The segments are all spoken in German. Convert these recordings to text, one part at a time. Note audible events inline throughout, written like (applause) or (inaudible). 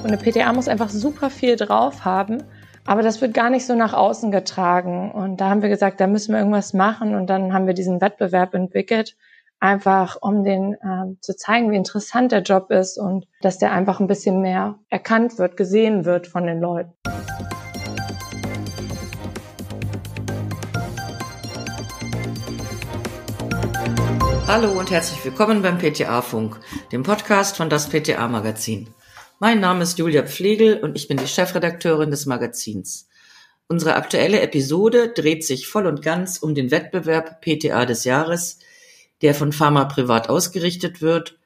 Und eine PTA muss einfach super viel drauf haben. Aber das wird gar nicht so nach außen getragen. Und da haben wir gesagt, da müssen wir irgendwas machen. Und dann haben wir diesen Wettbewerb entwickelt, einfach um den äh, zu zeigen, wie interessant der Job ist und dass der einfach ein bisschen mehr erkannt wird, gesehen wird von den Leuten. Hallo und herzlich willkommen beim PTA Funk, dem Podcast von das PTA Magazin. Mein Name ist Julia Pflegel und ich bin die Chefredakteurin des Magazins. Unsere aktuelle Episode dreht sich voll und ganz um den Wettbewerb PTA des Jahres, der von Pharma Privat ausgerichtet wird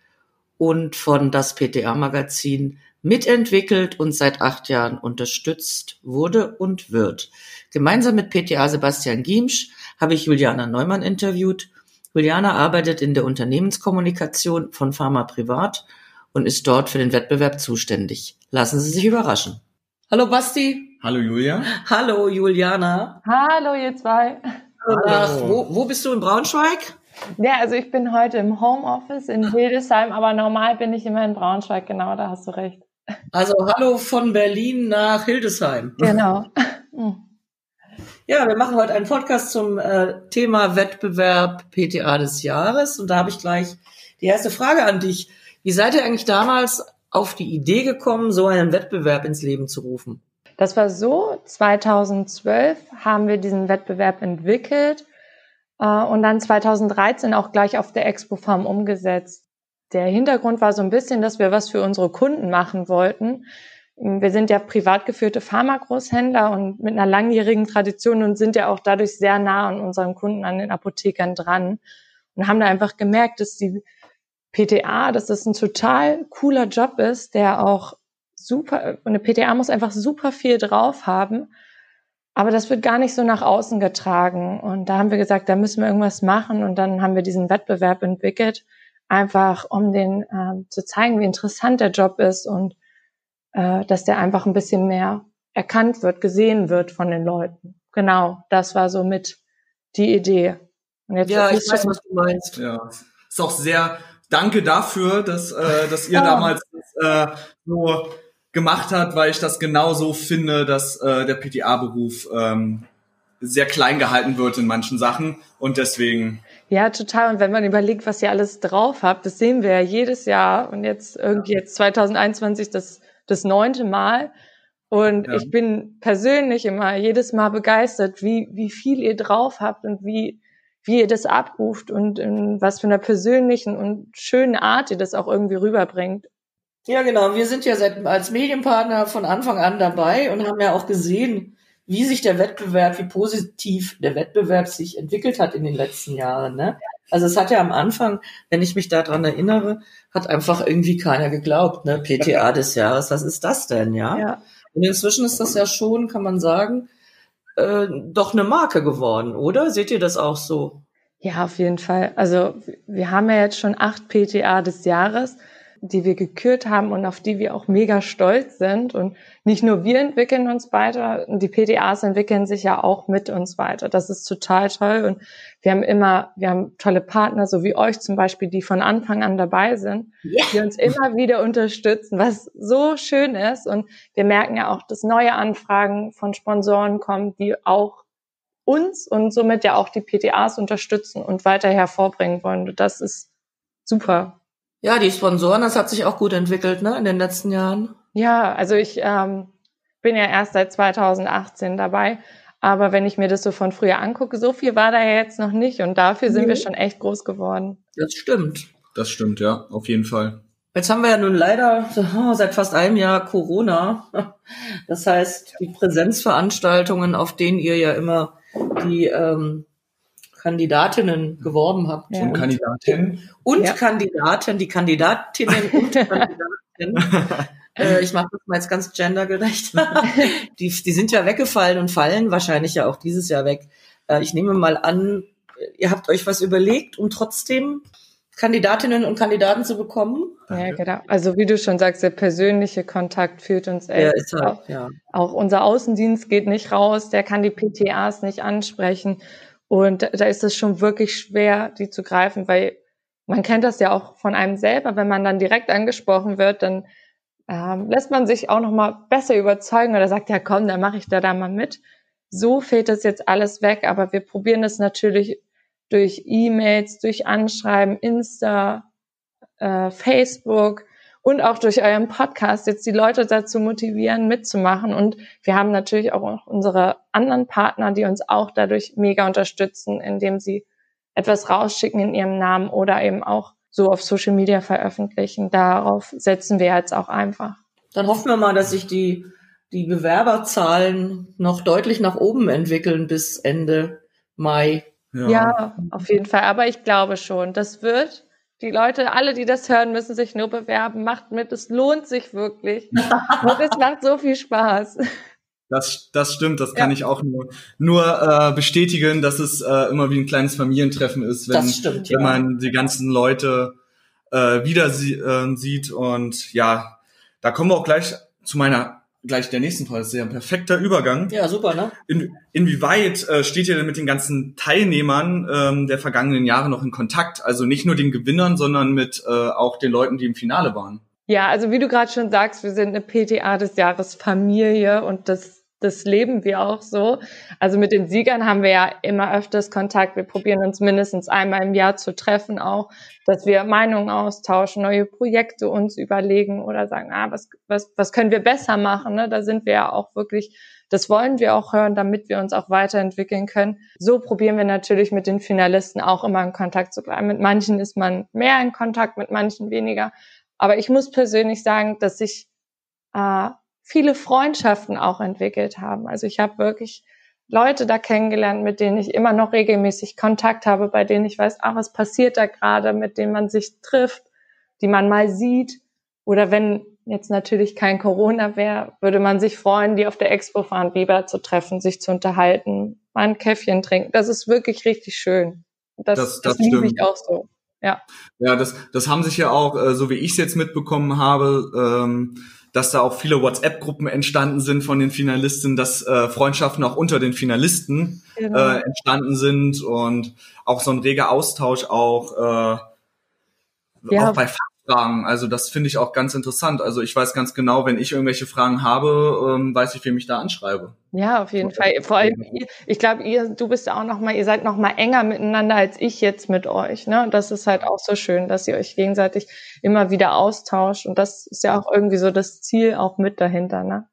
und von das PTA Magazin mitentwickelt und seit acht Jahren unterstützt wurde und wird. Gemeinsam mit PTA Sebastian Giemsch habe ich Juliana Neumann interviewt Juliana arbeitet in der Unternehmenskommunikation von Pharma Privat und ist dort für den Wettbewerb zuständig. Lassen Sie sich überraschen. Hallo Basti. Hallo Julia. Hallo Juliana. Hallo ihr zwei. Ach, wo, wo bist du in Braunschweig? Ja, also ich bin heute im Homeoffice in Hildesheim, aber normal bin ich immer in Braunschweig, genau, da hast du recht. Also hallo von Berlin nach Hildesheim. Genau. (laughs) Ja, wir machen heute einen Podcast zum äh, Thema Wettbewerb PTA des Jahres. Und da habe ich gleich die erste Frage an dich. Wie seid ihr eigentlich damals auf die Idee gekommen, so einen Wettbewerb ins Leben zu rufen? Das war so, 2012 haben wir diesen Wettbewerb entwickelt äh, und dann 2013 auch gleich auf der Expo Farm umgesetzt. Der Hintergrund war so ein bisschen, dass wir was für unsere Kunden machen wollten. Wir sind ja privat geführte Pharmagroßhändler und mit einer langjährigen Tradition und sind ja auch dadurch sehr nah an unseren Kunden, an den Apothekern dran und haben da einfach gemerkt, dass die PTA, dass das ein total cooler Job ist, der auch super, eine PTA muss einfach super viel drauf haben. Aber das wird gar nicht so nach außen getragen. Und da haben wir gesagt, da müssen wir irgendwas machen. Und dann haben wir diesen Wettbewerb entwickelt, einfach um den äh, zu zeigen, wie interessant der Job ist und äh, dass der einfach ein bisschen mehr erkannt wird, gesehen wird von den Leuten. Genau, das war so mit die Idee. ja, ich weiß, was du meinst. Ja, ist auch sehr. Danke dafür, dass äh, dass ihr oh. (laughs) damals äh, so gemacht habt, weil ich das genauso finde, dass äh, der PTA-Beruf ähm, sehr klein gehalten wird in manchen Sachen und deswegen. Ja, total. Und wenn man überlegt, was ihr alles drauf habt, das sehen wir ja jedes Jahr und jetzt irgendwie jetzt 2021 das das neunte Mal. Und ja. ich bin persönlich immer jedes Mal begeistert, wie, wie viel ihr drauf habt und wie, wie ihr das abruft und in was für einer persönlichen und schönen Art ihr das auch irgendwie rüberbringt. Ja, genau. Wir sind ja seit, als Medienpartner von Anfang an dabei und haben ja auch gesehen, wie sich der Wettbewerb, wie positiv der Wettbewerb sich entwickelt hat in den letzten Jahren. Ne? Also es hat ja am Anfang, wenn ich mich daran erinnere, hat einfach irgendwie keiner geglaubt, ne? PTA des Jahres, was ist das denn, ja? ja. Und inzwischen ist das ja schon, kann man sagen, äh, doch eine Marke geworden, oder? Seht ihr das auch so? Ja, auf jeden Fall. Also wir haben ja jetzt schon acht PTA des Jahres die wir gekürt haben und auf die wir auch mega stolz sind. Und nicht nur wir entwickeln uns weiter, die PDAs entwickeln sich ja auch mit uns weiter. Das ist total toll. Und wir haben immer, wir haben tolle Partner, so wie euch zum Beispiel, die von Anfang an dabei sind, yeah. die uns immer wieder unterstützen, was so schön ist. Und wir merken ja auch, dass neue Anfragen von Sponsoren kommen, die auch uns und somit ja auch die PTAs unterstützen und weiter hervorbringen wollen. Und das ist super. Ja, die Sponsoren, das hat sich auch gut entwickelt, ne, in den letzten Jahren. Ja, also ich ähm, bin ja erst seit 2018 dabei. Aber wenn ich mir das so von früher angucke, so viel war da ja jetzt noch nicht und dafür sind mhm. wir schon echt groß geworden. Das stimmt. Das stimmt, ja, auf jeden Fall. Jetzt haben wir ja nun leider oh, seit fast einem Jahr Corona. Das heißt, die Präsenzveranstaltungen, auf denen ihr ja immer die ähm, Kandidatinnen geworben habt. Ja. Und Kandidatinnen. Und ja. Kandidaten, die Kandidatinnen und (laughs) Kandidatinnen. äh, ich mache das mal jetzt ganz gendergerecht. (laughs) die, die sind ja weggefallen und fallen wahrscheinlich ja auch dieses Jahr weg. Äh, ich nehme mal an, ihr habt euch was überlegt, um trotzdem Kandidatinnen und Kandidaten zu bekommen. Ja, genau. Also wie du schon sagst, der persönliche Kontakt führt uns echt. Ja, ist halt, auch, ja. auch unser Außendienst geht nicht raus, der kann die PTAs nicht ansprechen. Und da ist es schon wirklich schwer, die zu greifen, weil man kennt das ja auch von einem selber, wenn man dann direkt angesprochen wird, dann ähm, lässt man sich auch noch mal besser überzeugen oder sagt, ja komm, dann mache ich da da mal mit. So fehlt das jetzt alles weg, aber wir probieren es natürlich durch E-Mails, durch Anschreiben, Insta, äh, Facebook und auch durch euren Podcast jetzt die Leute dazu motivieren, mitzumachen. Und wir haben natürlich auch unsere anderen Partner, die uns auch dadurch mega unterstützen, indem sie etwas rausschicken in ihrem Namen oder eben auch so auf Social Media veröffentlichen. Darauf setzen wir jetzt auch einfach. Dann hoffen wir mal, dass sich die, die Bewerberzahlen noch deutlich nach oben entwickeln bis Ende Mai. Ja. ja, auf jeden Fall. Aber ich glaube schon, das wird. Die Leute, alle, die das hören, müssen sich nur bewerben. Macht mit, es lohnt sich wirklich. Und es (laughs) macht so viel Spaß. Das, das stimmt, das kann ja. ich auch nur, nur äh, bestätigen, dass es äh, immer wie ein kleines Familientreffen ist, wenn, stimmt, wenn man die ganzen Leute äh, wieder sie, äh, sieht. Und ja, da kommen wir auch gleich zu meiner gleich der nächsten Frage. Das ist ja ein perfekter Übergang. Ja, super, ne? In, inwieweit äh, steht ihr denn mit den ganzen Teilnehmern ähm, der vergangenen Jahre noch in Kontakt? Also nicht nur den Gewinnern, sondern mit äh, auch den Leuten, die im Finale waren. Ja, also wie du gerade schon sagst, wir sind eine PTA des Jahres Familie und das das leben wir auch so. Also mit den Siegern haben wir ja immer öfters Kontakt. Wir probieren uns mindestens einmal im Jahr zu treffen auch, dass wir Meinungen austauschen, neue Projekte uns überlegen oder sagen, ah, was, was, was können wir besser machen? Ne? Da sind wir ja auch wirklich, das wollen wir auch hören, damit wir uns auch weiterentwickeln können. So probieren wir natürlich mit den Finalisten auch immer in Kontakt zu bleiben. Mit manchen ist man mehr in Kontakt, mit manchen weniger. Aber ich muss persönlich sagen, dass ich äh, viele Freundschaften auch entwickelt haben. Also ich habe wirklich Leute da kennengelernt, mit denen ich immer noch regelmäßig Kontakt habe, bei denen ich weiß, ah, was passiert da gerade, mit denen man sich trifft, die man mal sieht. Oder wenn jetzt natürlich kein Corona wäre, würde man sich freuen, die auf der Expo fahren, Biber zu treffen, sich zu unterhalten, mal ein Käffchen trinken. Das ist wirklich richtig schön. Das, das, das, das liebe ich auch so. Ja. Ja, das, das haben sich ja auch, äh, so wie ich es jetzt mitbekommen habe, ähm, dass da auch viele WhatsApp-Gruppen entstanden sind von den Finalisten, dass äh, Freundschaften auch unter den Finalisten genau. äh, entstanden sind und auch so ein reger Austausch auch, äh, ja. auch bei Fachfragen. Also das finde ich auch ganz interessant. Also ich weiß ganz genau, wenn ich irgendwelche Fragen habe, ähm, weiß ich, wem ich da anschreibe. Ja, auf jeden so, Fall. Vor allem, ihr, ich glaube, ihr, du bist ja auch noch mal, ihr seid noch mal enger miteinander als ich jetzt mit euch. Ne? Und das ist halt auch so schön, dass ihr euch gegenseitig immer wieder austauscht. Und das ist ja auch irgendwie so das Ziel auch mit dahinter. Ne?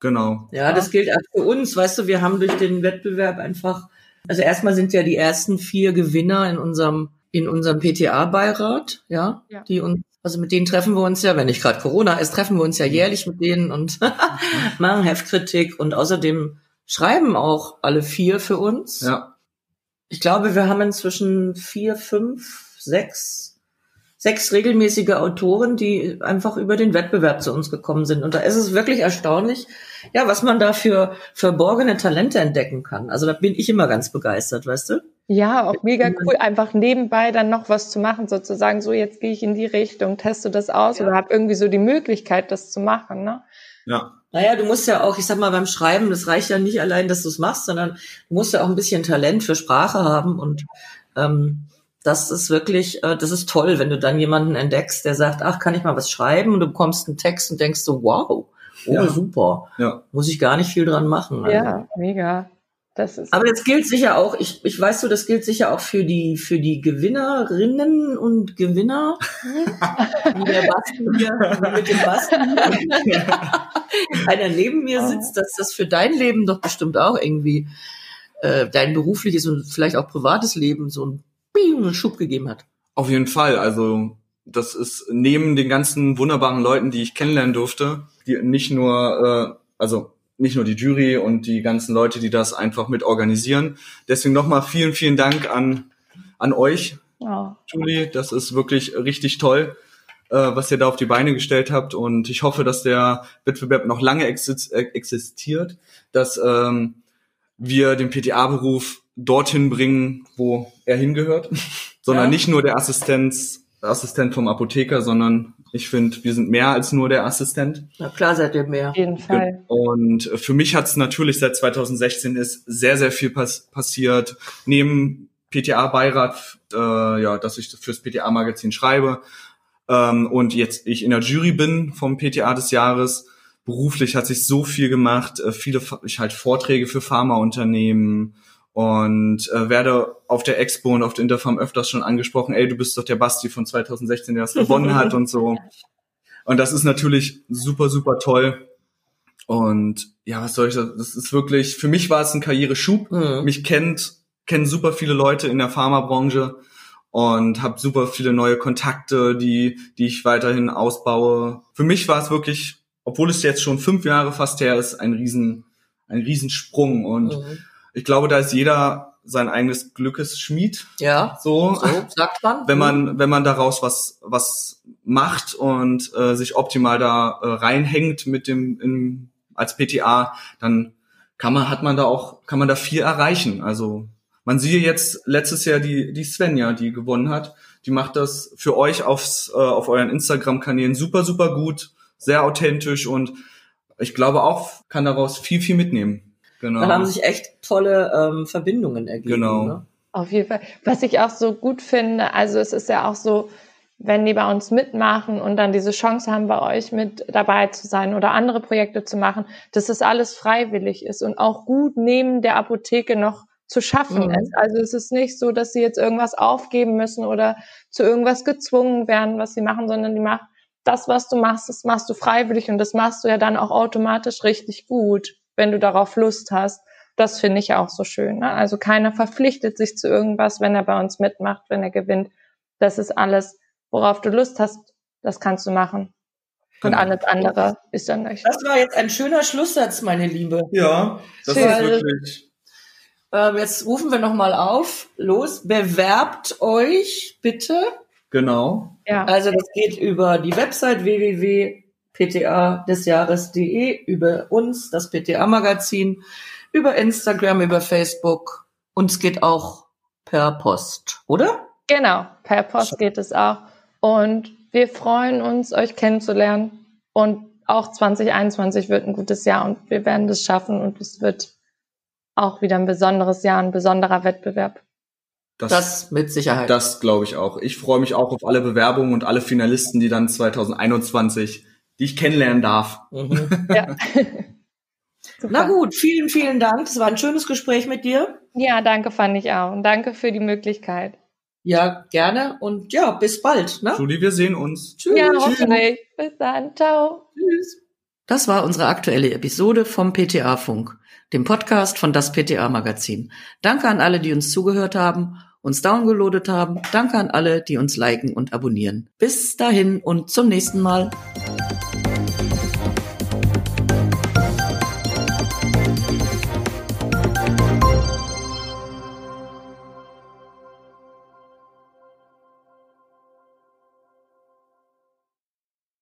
Genau. Ja, das gilt auch für uns. Weißt du, wir haben durch den Wettbewerb einfach, also erstmal sind ja die ersten vier Gewinner in unserem in unserem PTA-Beirat, ja, ja, die uns also mit denen treffen wir uns ja, wenn nicht gerade Corona ist, treffen wir uns ja jährlich mit denen und (laughs) machen Heftkritik und außerdem schreiben auch alle vier für uns. Ja. Ich glaube, wir haben inzwischen vier, fünf, sechs, sechs regelmäßige Autoren, die einfach über den Wettbewerb zu uns gekommen sind. Und da ist es wirklich erstaunlich, ja, was man da für verborgene Talente entdecken kann. Also da bin ich immer ganz begeistert, weißt du? Ja, auch mega cool, einfach nebenbei dann noch was zu machen, sozusagen, so jetzt gehe ich in die Richtung, teste das aus ja. oder habe irgendwie so die Möglichkeit, das zu machen. Ne? Ja. Naja, du musst ja auch, ich sag mal, beim Schreiben, das reicht ja nicht allein, dass du es machst, sondern du musst ja auch ein bisschen Talent für Sprache haben und ähm, das ist wirklich, äh, das ist toll, wenn du dann jemanden entdeckst, der sagt, ach, kann ich mal was schreiben und du bekommst einen Text und denkst so, wow, oh, ja. super, ja. muss ich gar nicht viel dran machen. Also. Ja, mega. Das ist Aber das gilt sicher auch, ich, ich weiß so, das gilt sicher auch für die, für die Gewinnerinnen und Gewinner. (laughs) Wie der Basten hier, mit dem Basten (laughs) einer neben mir sitzt, dass das für dein Leben doch bestimmt auch irgendwie äh, dein berufliches und vielleicht auch privates Leben so einen, einen Schub gegeben hat. Auf jeden Fall. Also das ist neben den ganzen wunderbaren Leuten, die ich kennenlernen durfte, die nicht nur, äh, also nicht nur die Jury und die ganzen Leute, die das einfach mit organisieren. Deswegen nochmal vielen, vielen Dank an, an euch, oh. Julie. Das ist wirklich richtig toll, äh, was ihr da auf die Beine gestellt habt. Und ich hoffe, dass der Wettbewerb noch lange existiert, dass ähm, wir den PTA-Beruf dorthin bringen, wo er hingehört, (laughs) sondern ja. nicht nur der Assistenz, Assistent vom Apotheker, sondern ich finde, wir sind mehr als nur der Assistent. Na klar seid ihr mehr. Auf jeden Fall. Und für mich hat es natürlich seit 2016 ist sehr, sehr viel pass passiert. Neben PTA-Beirat, äh, ja, dass ich fürs PTA-Magazin schreibe, ähm, und jetzt ich in der Jury bin vom PTA des Jahres. Beruflich hat sich so viel gemacht, äh, viele ich halt Vorträge für Pharmaunternehmen und äh, werde auf der Expo und auf der Interfarm öfters schon angesprochen, ey, du bist doch der Basti von 2016, der das gewonnen hat und so. (laughs) Und das ist natürlich super, super toll. Und ja, was soll ich sagen? Das ist wirklich, für mich war es ein Karriereschub. Mhm. Mich kennt, kennen super viele Leute in der Pharmabranche und habe super viele neue Kontakte, die, die ich weiterhin ausbaue. Für mich war es wirklich, obwohl es jetzt schon fünf Jahre fast her ist, ein riesen, ein Riesensprung. Und mhm. Ich glaube, da ist jeder sein eigenes Glückes Schmied. Ja. So, so sagt man. Wenn man, wenn man daraus was, was macht und äh, sich optimal da äh, reinhängt mit dem, in, als PTA, dann kann man, hat man da auch, kann man da viel erreichen. Also, man sieht jetzt letztes Jahr die, die Svenja, die gewonnen hat. Die macht das für euch aufs, äh, auf euren Instagram-Kanälen super, super gut, sehr authentisch und ich glaube auch, kann daraus viel, viel mitnehmen. Genau. Da haben sich echt tolle ähm, Verbindungen ergeben. Genau. Ne? Auf jeden Fall. Was ich auch so gut finde, also es ist ja auch so, wenn die bei uns mitmachen und dann diese Chance haben, bei euch mit dabei zu sein oder andere Projekte zu machen, dass das alles freiwillig ist und auch gut neben der Apotheke noch zu schaffen mhm. ist. Also es ist nicht so, dass sie jetzt irgendwas aufgeben müssen oder zu irgendwas gezwungen werden, was sie machen, sondern die machen das, was du machst, das machst du freiwillig und das machst du ja dann auch automatisch richtig gut wenn du darauf Lust hast. Das finde ich auch so schön. Ne? Also keiner verpflichtet sich zu irgendwas, wenn er bei uns mitmacht, wenn er gewinnt. Das ist alles, worauf du Lust hast, das kannst du machen. Und genau. alles andere ist dann nicht. Das war jetzt ein schöner Schlusssatz, meine Liebe. Ja, das Schön. ist wirklich. Ähm, jetzt rufen wir nochmal auf. Los, bewerbt euch bitte. Genau. Ja. Also das geht über die Website www PTA des Jahres.de, über uns, das PTA-Magazin, über Instagram, über Facebook. Und es geht auch per Post, oder? Genau, per Post geht es auch. Und wir freuen uns, euch kennenzulernen. Und auch 2021 wird ein gutes Jahr und wir werden das schaffen und es wird auch wieder ein besonderes Jahr, ein besonderer Wettbewerb. Das, das mit Sicherheit. Das glaube ich auch. Ich freue mich auch auf alle Bewerbungen und alle Finalisten, die dann 2021 die ich kennenlernen darf. Mhm. Ja. (laughs) Na gut, vielen, vielen Dank. Es war ein schönes Gespräch mit dir. Ja, danke fand ich auch. Und danke für die Möglichkeit. Ja, gerne. Und ja, bis bald. Ne? Julie, wir sehen uns. Tschüss. Ja, hoffentlich. Bis dann. Ciao. Tschüss. Das war unsere aktuelle Episode vom PTA-Funk, dem Podcast von das PTA-Magazin. Danke an alle, die uns zugehört haben, uns downgeloadet haben. Danke an alle, die uns liken und abonnieren. Bis dahin und zum nächsten Mal.